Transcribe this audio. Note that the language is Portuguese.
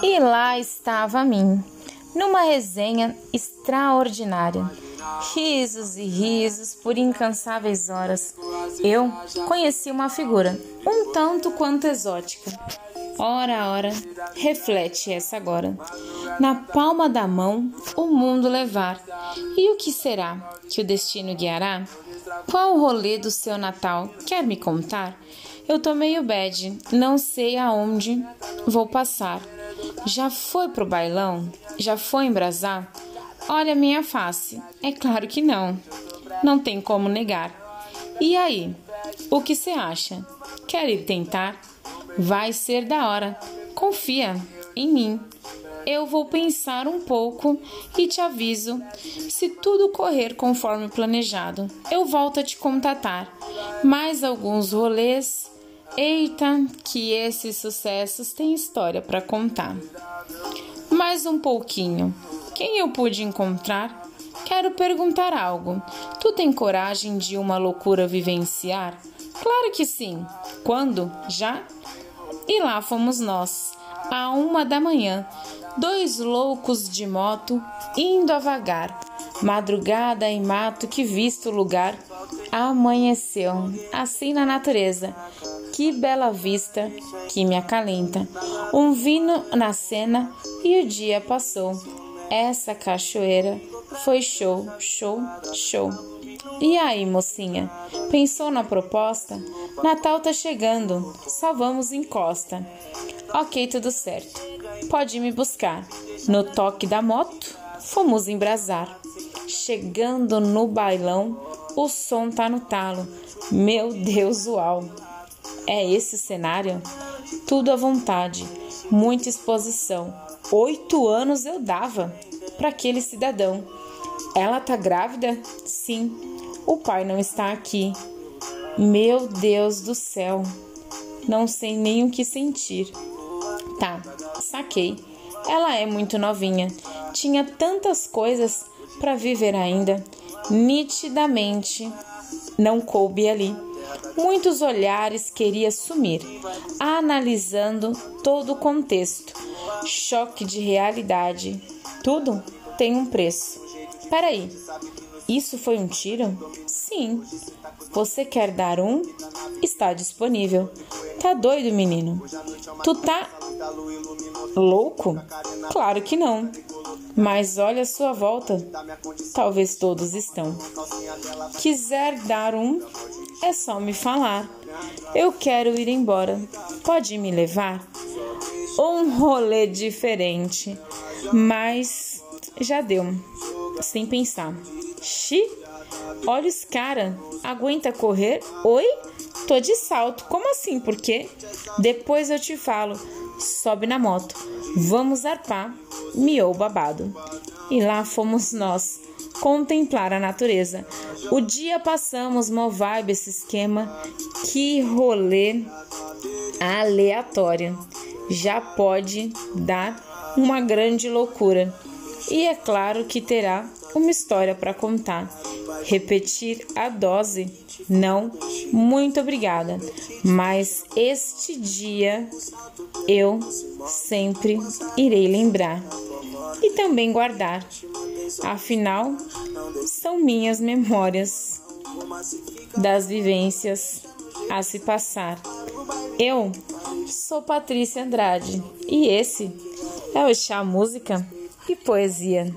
E lá estava a mim, numa resenha extraordinária. Risos e risos por incansáveis horas. Eu conheci uma figura um tanto quanto exótica. Ora, ora, reflete essa agora. Na palma da mão, o mundo levar. E o que será que o destino guiará? Qual o rolê do seu Natal? Quer me contar? Eu tô meio bad, não sei aonde vou passar. Já foi pro bailão? Já foi embrasar? Olha minha face. É claro que não. Não tem como negar. E aí? O que você acha? Quer ir tentar? Vai ser da hora. Confia em mim. Eu vou pensar um pouco e te aviso. Se tudo correr conforme planejado, eu volto a te contatar. Mais alguns rolês. Eita, que esses sucessos têm história para contar. Mais um pouquinho. Quem eu pude encontrar? Quero perguntar algo. Tu tem coragem de uma loucura vivenciar? Claro que sim. Quando? Já? E lá fomos nós, à uma da manhã, dois loucos de moto indo a vagar. Madrugada em mato que visto lugar amanheceu, assim na natureza. Que bela vista que me acalenta. Um vinho na cena e o dia passou. Essa cachoeira foi show, show, show. E aí, mocinha? Pensou na proposta? Natal tá chegando, só vamos em Costa. Ok, tudo certo. Pode me buscar. No toque da moto, fomos embrasar. Chegando no bailão, o som tá no talo. Meu Deus, uau! É esse o cenário? Tudo à vontade, muita exposição. Oito anos eu dava para aquele cidadão. Ela tá grávida? Sim. O pai não está aqui. Meu Deus do céu. Não sei nem o que sentir. Tá, saquei. Ela é muito novinha. Tinha tantas coisas para viver ainda. Nitidamente não coube ali. Muitos olhares queria sumir, analisando todo o contexto. Choque de realidade. Tudo tem um preço. Peraí, isso foi um tiro? Sim. Você quer dar um? Está disponível. Tá doido, menino? Tu tá louco? Claro que não. Mas olha a sua volta. Talvez todos estão. Quiser dar um, é só me falar. Eu quero ir embora. Pode me levar? Um rolê diferente, mas já deu. Sem pensar. Xi, olha os cara. Aguenta correr? Oi? Tô de salto. Como assim? Por quê? Depois eu te falo. Sobe na moto. Vamos arpar. Miou babado. E lá fomos nós contemplar a natureza. O dia passamos, mó vibe esse esquema. Que rolê aleatório. Já pode dar uma grande loucura. E é claro que terá uma história para contar. Repetir a dose? Não, muito obrigada. Mas este dia eu sempre irei lembrar e também guardar. Afinal, são minhas memórias das vivências a se passar. Eu sou Patrícia Andrade e esse é o Chá Música e Poesia.